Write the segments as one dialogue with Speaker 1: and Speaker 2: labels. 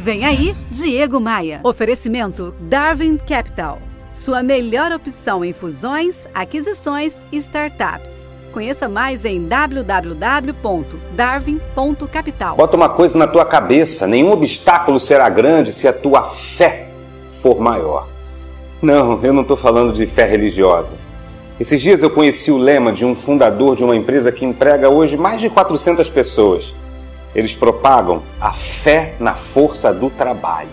Speaker 1: Vem aí, Diego Maia. Oferecimento Darwin Capital. Sua melhor opção em fusões, aquisições e startups. Conheça mais em www.darwin.capital.
Speaker 2: Bota uma coisa na tua cabeça: nenhum obstáculo será grande se a tua fé for maior. Não, eu não estou falando de fé religiosa. Esses dias eu conheci o lema de um fundador de uma empresa que emprega hoje mais de 400 pessoas. Eles propagam a fé na força do trabalho.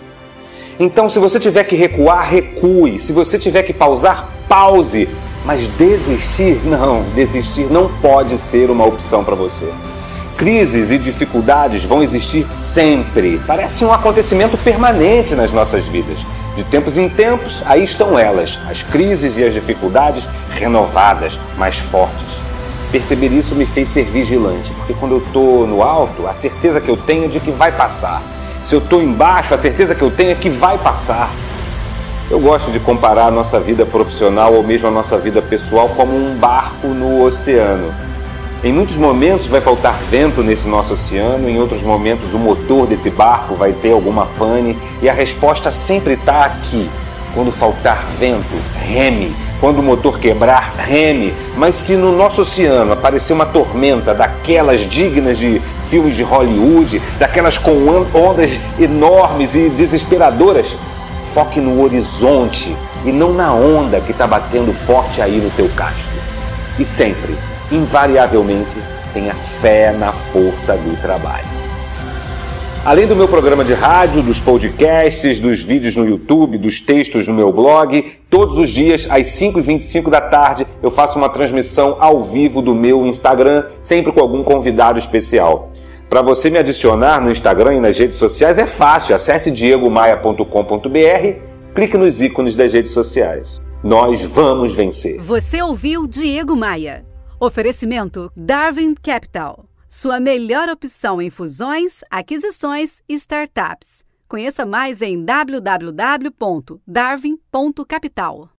Speaker 2: Então, se você tiver que recuar, recue. Se você tiver que pausar, pause. Mas desistir, não, desistir não pode ser uma opção para você. Crises e dificuldades vão existir sempre. Parece um acontecimento permanente nas nossas vidas. De tempos em tempos, aí estão elas, as crises e as dificuldades renovadas, mais fortes. Perceber isso me fez ser vigilante, porque quando eu estou no alto, a certeza que eu tenho é de que vai passar. Se eu estou embaixo, a certeza que eu tenho é que vai passar. Eu gosto de comparar a nossa vida profissional ou mesmo a nossa vida pessoal como um barco no oceano. Em muitos momentos vai faltar vento nesse nosso oceano, em outros momentos o motor desse barco vai ter alguma pane e a resposta sempre está aqui. Quando faltar vento, reme. Quando o motor quebrar, reme. Mas se no nosso oceano aparecer uma tormenta daquelas dignas de filmes de Hollywood, daquelas com ondas enormes e desesperadoras, foque no horizonte e não na onda que está batendo forte aí no teu casco. E sempre invariavelmente, tenha fé na força do trabalho. Além do meu programa de rádio, dos podcasts, dos vídeos no YouTube, dos textos no meu blog, todos os dias às 5h25 da tarde eu faço uma transmissão ao vivo do meu Instagram, sempre com algum convidado especial. Para você me adicionar no Instagram e nas redes sociais é fácil, acesse diegomaia.com.br, clique nos ícones das redes sociais. Nós vamos vencer.
Speaker 1: Você ouviu Diego Maia. Oferecimento Darwin Capital. Sua melhor opção em fusões, aquisições e startups. Conheça mais em www.darwin.capital.